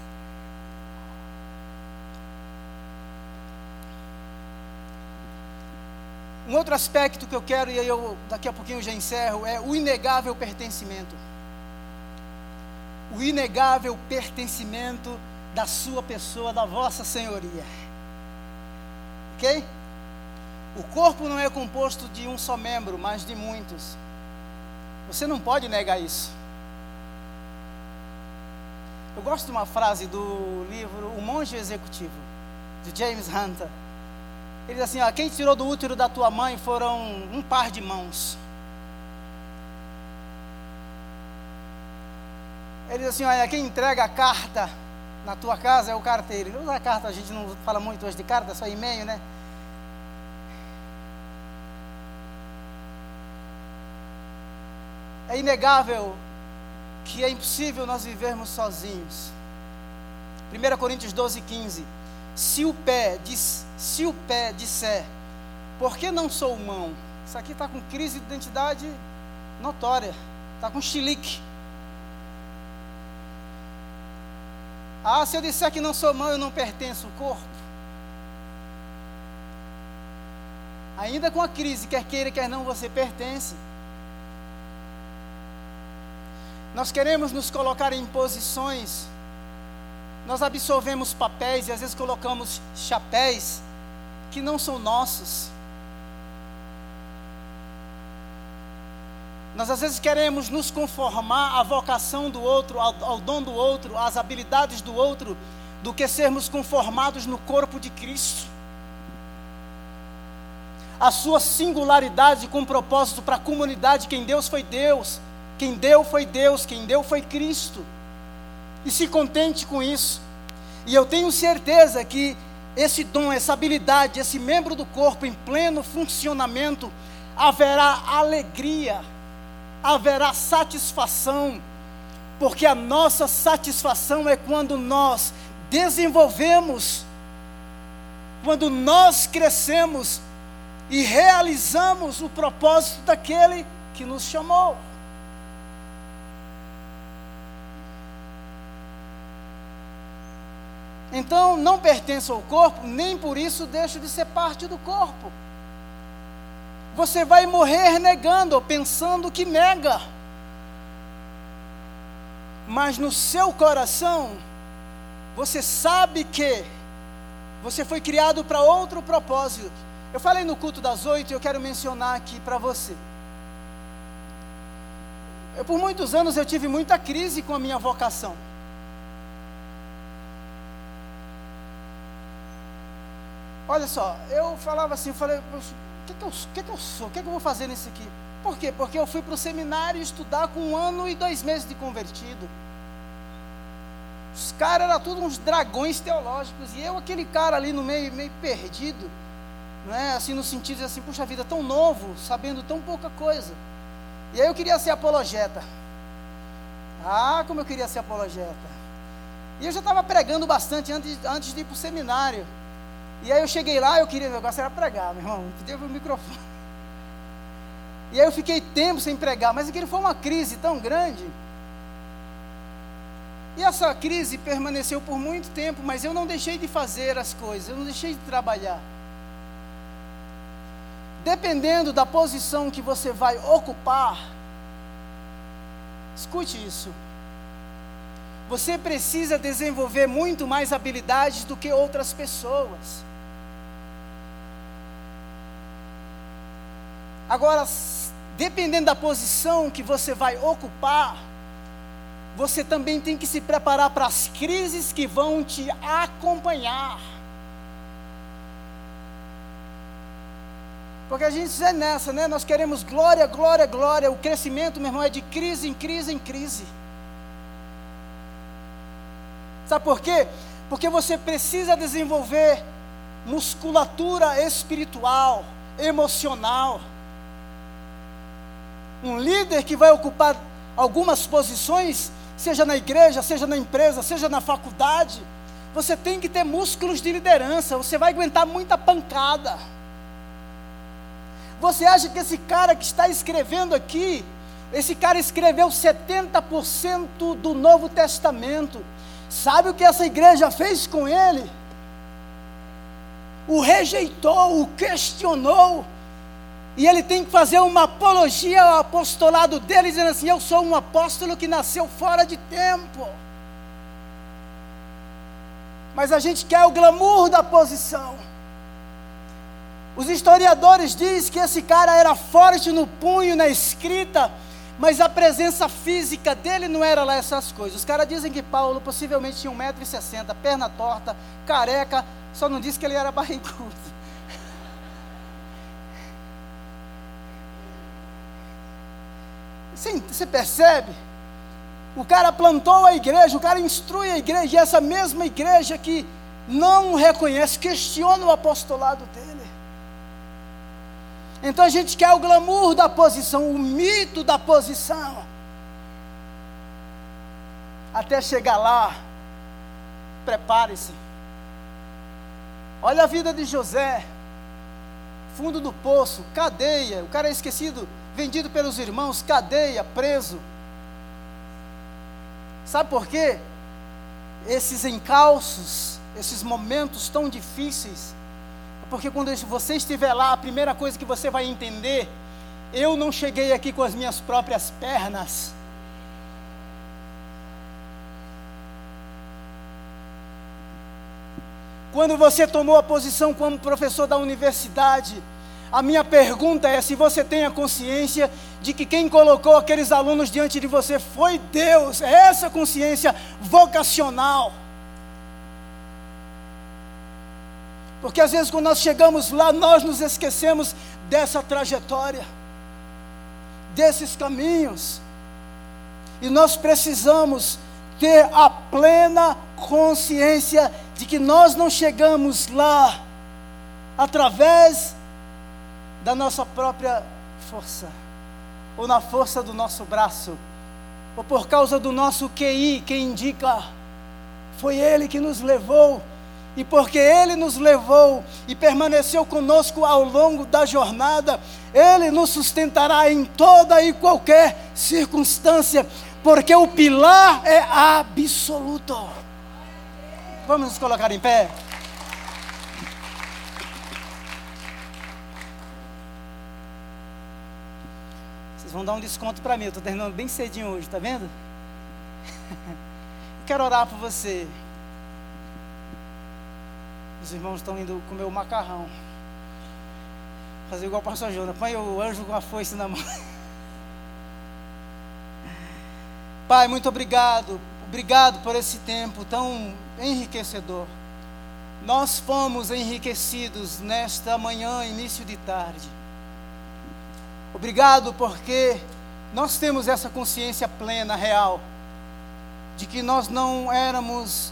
Um outro aspecto que eu quero, e aí eu daqui a pouquinho já encerro, é o inegável pertencimento. O inegável pertencimento da sua pessoa, da vossa senhoria. Ok? O corpo não é composto de um só membro, mas de muitos. Você não pode negar isso. Eu gosto de uma frase do livro O Monge Executivo, de James Hunter. Ele diz assim: ó, quem tirou do útero da tua mãe foram um par de mãos. Ele diz assim: olha, quem entrega a carta na tua casa é o carteiro. Ele usa a carta, a gente não fala muito hoje de carta, só e-mail, né? É inegável que é impossível nós vivermos sozinhos. 1 Coríntios 12, 15. Se o pé, diz, se o pé disser, por que não sou mão? Isso aqui está com crise de identidade notória. Está com chilique. Ah, se eu disser que não sou mão, eu não pertenço ao corpo. Ainda com a crise, quer queira, quer não, você pertence. Nós queremos nos colocar em posições, nós absorvemos papéis e às vezes colocamos chapéus que não são nossos. Nós às vezes queremos nos conformar à vocação do outro, ao, ao dom do outro, às habilidades do outro, do que sermos conformados no corpo de Cristo. A sua singularidade com propósito para a comunidade, quem Deus foi Deus quem deu foi Deus, quem deu foi Cristo. E se contente com isso. E eu tenho certeza que esse dom, essa habilidade, esse membro do corpo em pleno funcionamento, haverá alegria, haverá satisfação, porque a nossa satisfação é quando nós desenvolvemos, quando nós crescemos e realizamos o propósito daquele que nos chamou. Então não pertenço ao corpo, nem por isso deixo de ser parte do corpo. Você vai morrer negando, pensando que nega. Mas no seu coração, você sabe que você foi criado para outro propósito. Eu falei no culto das oito e eu quero mencionar aqui para você. Eu, por muitos anos eu tive muita crise com a minha vocação. Olha só, eu falava assim, eu falei, o que, que, eu, que, que eu sou? O que, que eu vou fazer nisso aqui? Por quê? Porque eu fui para o seminário estudar com um ano e dois meses de convertido. Os caras eram todos uns dragões teológicos. E eu, aquele cara ali no meio, meio perdido, não é? assim no sentido de assim, puxa vida, tão novo, sabendo tão pouca coisa. E aí eu queria ser apologeta. Ah, como eu queria ser apologeta. E eu já estava pregando bastante antes, antes de ir para o seminário. E aí eu cheguei lá, eu queria, o negócio era pregar, meu irmão, pediu o microfone. E aí eu fiquei tempo sem pregar, mas aquilo foi uma crise tão grande e essa crise permaneceu por muito tempo, mas eu não deixei de fazer as coisas, eu não deixei de trabalhar. Dependendo da posição que você vai ocupar, escute isso. Você precisa desenvolver muito mais habilidades do que outras pessoas. Agora, dependendo da posição que você vai ocupar, você também tem que se preparar para as crises que vão te acompanhar. Porque a gente é nessa, né? Nós queremos glória, glória, glória. O crescimento, meu irmão, é de crise em crise em crise. Sabe por quê? Porque você precisa desenvolver musculatura espiritual, emocional. Um líder que vai ocupar algumas posições seja na igreja, seja na empresa, seja na faculdade, você tem que ter músculos de liderança, você vai aguentar muita pancada. Você acha que esse cara que está escrevendo aqui, esse cara escreveu 70% do Novo Testamento. Sabe o que essa igreja fez com ele? O rejeitou, o questionou, e ele tem que fazer uma apologia ao apostolado dele, dizendo assim: Eu sou um apóstolo que nasceu fora de tempo. Mas a gente quer o glamour da posição. Os historiadores dizem que esse cara era forte no punho, na escrita, mas a presença física dele não era lá essas coisas. Os caras dizem que Paulo possivelmente tinha 1,60m, perna torta, careca, só não diz que ele era barrigudo. Você percebe? O cara plantou a igreja, o cara instrui a igreja, e essa mesma igreja que não reconhece, questiona o apostolado dele. Então a gente quer o glamour da posição, o mito da posição. Até chegar lá, prepare-se. Olha a vida de José, fundo do poço, cadeia, o cara é esquecido vendido pelos irmãos, cadeia, preso. Sabe por quê? Esses encalços, esses momentos tão difíceis, porque quando você estiver lá, a primeira coisa que você vai entender, eu não cheguei aqui com as minhas próprias pernas. Quando você tomou a posição como professor da universidade, a minha pergunta é se você tem a consciência de que quem colocou aqueles alunos diante de você foi Deus, é essa consciência vocacional. Porque às vezes quando nós chegamos lá, nós nos esquecemos dessa trajetória, desses caminhos. E nós precisamos ter a plena consciência de que nós não chegamos lá através da nossa própria força, ou na força do nosso braço, ou por causa do nosso QI, que indica, foi Ele que nos levou, e porque Ele nos levou e permaneceu conosco ao longo da jornada, Ele nos sustentará em toda e qualquer circunstância, porque o pilar é absoluto. Vamos nos colocar em pé? Vocês vão dar um desconto para mim. Eu estou terminando bem cedinho hoje, tá vendo? Quero orar por você. Os irmãos estão indo comer o macarrão. Fazer igual o pastor Jonas. Põe o anjo com a foice na mão. Pai, muito obrigado. Obrigado por esse tempo tão enriquecedor. Nós fomos enriquecidos nesta manhã, início de tarde. Obrigado porque nós temos essa consciência plena, real, de que nós não éramos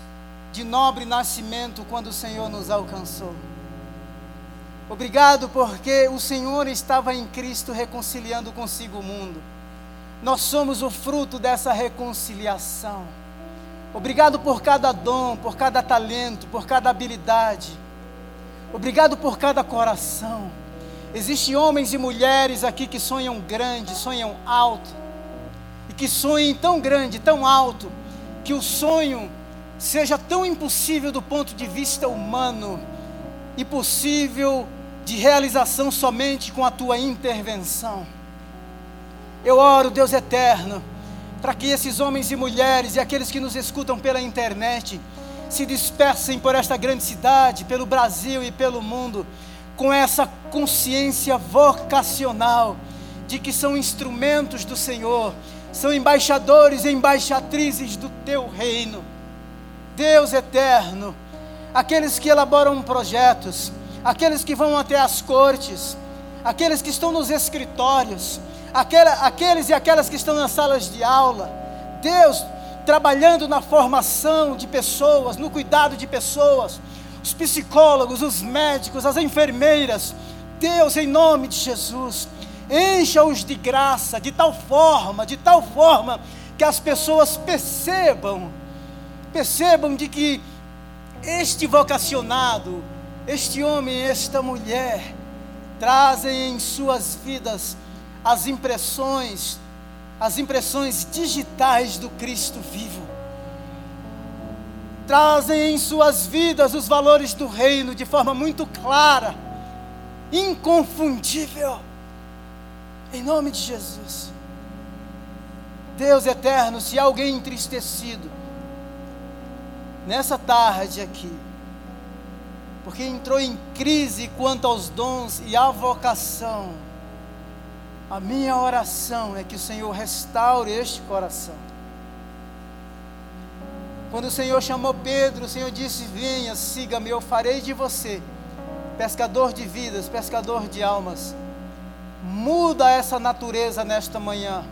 de nobre nascimento quando o Senhor nos alcançou. Obrigado porque o Senhor estava em Cristo reconciliando consigo o mundo. Nós somos o fruto dessa reconciliação. Obrigado por cada dom, por cada talento, por cada habilidade. Obrigado por cada coração. Existem homens e mulheres aqui que sonham grande, sonham alto. E que sonhem tão grande, tão alto, que o sonho seja tão impossível do ponto de vista humano, impossível de realização somente com a tua intervenção. Eu oro, Deus eterno, para que esses homens e mulheres e aqueles que nos escutam pela internet se dispersem por esta grande cidade, pelo Brasil e pelo mundo, com essa consciência vocacional de que são instrumentos do Senhor, são embaixadores e embaixatrizes do teu reino. Deus eterno, aqueles que elaboram projetos, aqueles que vão até as cortes, aqueles que estão nos escritórios, aquela, aqueles e aquelas que estão nas salas de aula, Deus trabalhando na formação de pessoas, no cuidado de pessoas, os psicólogos, os médicos, as enfermeiras, Deus, em nome de Jesus, encha-os de graça, de tal forma, de tal forma, que as pessoas percebam Percebam de que este vocacionado, este homem, esta mulher, trazem em suas vidas as impressões, as impressões digitais do Cristo vivo. Trazem em suas vidas os valores do reino de forma muito clara, inconfundível. Em nome de Jesus. Deus eterno, se alguém entristecido, nessa tarde aqui, porque entrou em crise quanto aos dons e à vocação, a minha oração é que o Senhor restaure este coração. Quando o Senhor chamou Pedro, o Senhor disse: Venha, siga-me, eu farei de você pescador de vidas, pescador de almas. Muda essa natureza nesta manhã.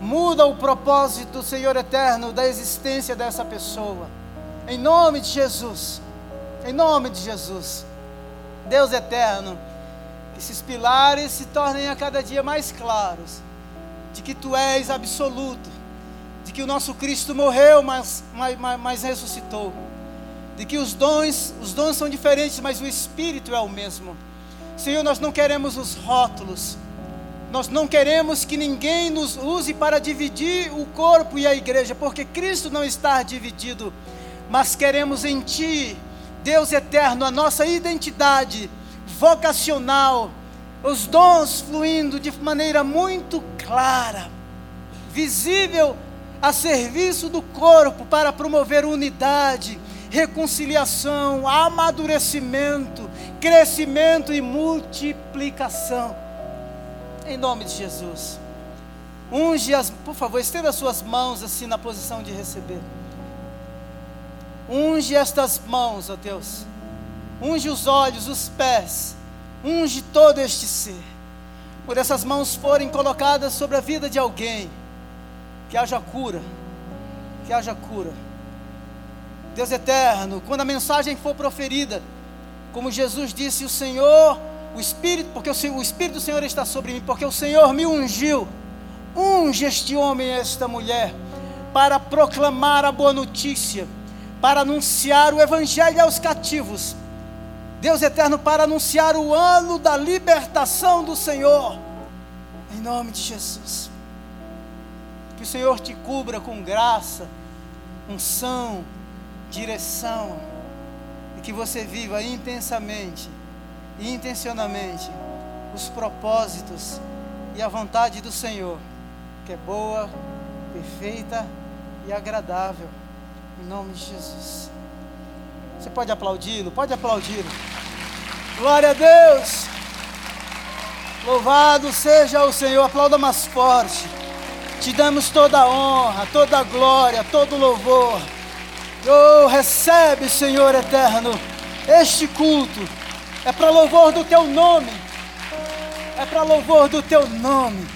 Muda o propósito, Senhor eterno, da existência dessa pessoa em nome de Jesus. Em nome de Jesus. Deus eterno, que esses pilares se tornem a cada dia mais claros, de que tu és absoluto, de que o nosso Cristo morreu, mas, mas, mas ressuscitou, de que os dons, os dons são diferentes, mas o Espírito é o mesmo. Senhor, nós não queremos os rótulos, nós não queremos que ninguém nos use para dividir o corpo e a igreja, porque Cristo não está dividido. Mas queremos em Ti, Deus eterno, a nossa identidade vocacional, os dons fluindo de maneira muito clara, visível a serviço do corpo para promover unidade, reconciliação, amadurecimento, crescimento e multiplicação. Em nome de Jesus. Unge as, por favor, estenda as suas mãos assim na posição de receber. Unge estas mãos, ó Deus. Unge os olhos, os pés. Unge todo este ser. Por essas mãos forem colocadas sobre a vida de alguém, que haja cura. Que haja cura. Deus eterno, quando a mensagem for proferida, como Jesus disse, o Senhor, o Espírito, porque o, o Espírito do Senhor está sobre mim, porque o Senhor me ungiu. Unge este homem e esta mulher para proclamar a boa notícia para anunciar o Evangelho aos cativos. Deus eterno, para anunciar o ano da libertação do Senhor. Em nome de Jesus. Que o Senhor te cubra com graça, unção, direção que você viva intensamente e intencionalmente os propósitos e a vontade do Senhor, que é boa, perfeita e agradável. Em nome de Jesus. Você pode aplaudi-lo? Pode aplaudi-lo. Glória a Deus. Louvado seja o Senhor. Aplauda mais forte. Te damos toda a honra, toda a glória, todo o louvor. Oh, recebe, Senhor eterno, este culto. É para louvor do teu nome. É para louvor do teu nome.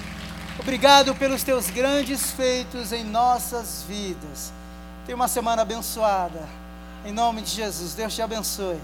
Obrigado pelos teus grandes feitos em nossas vidas. Tenha uma semana abençoada. Em nome de Jesus, Deus te abençoe.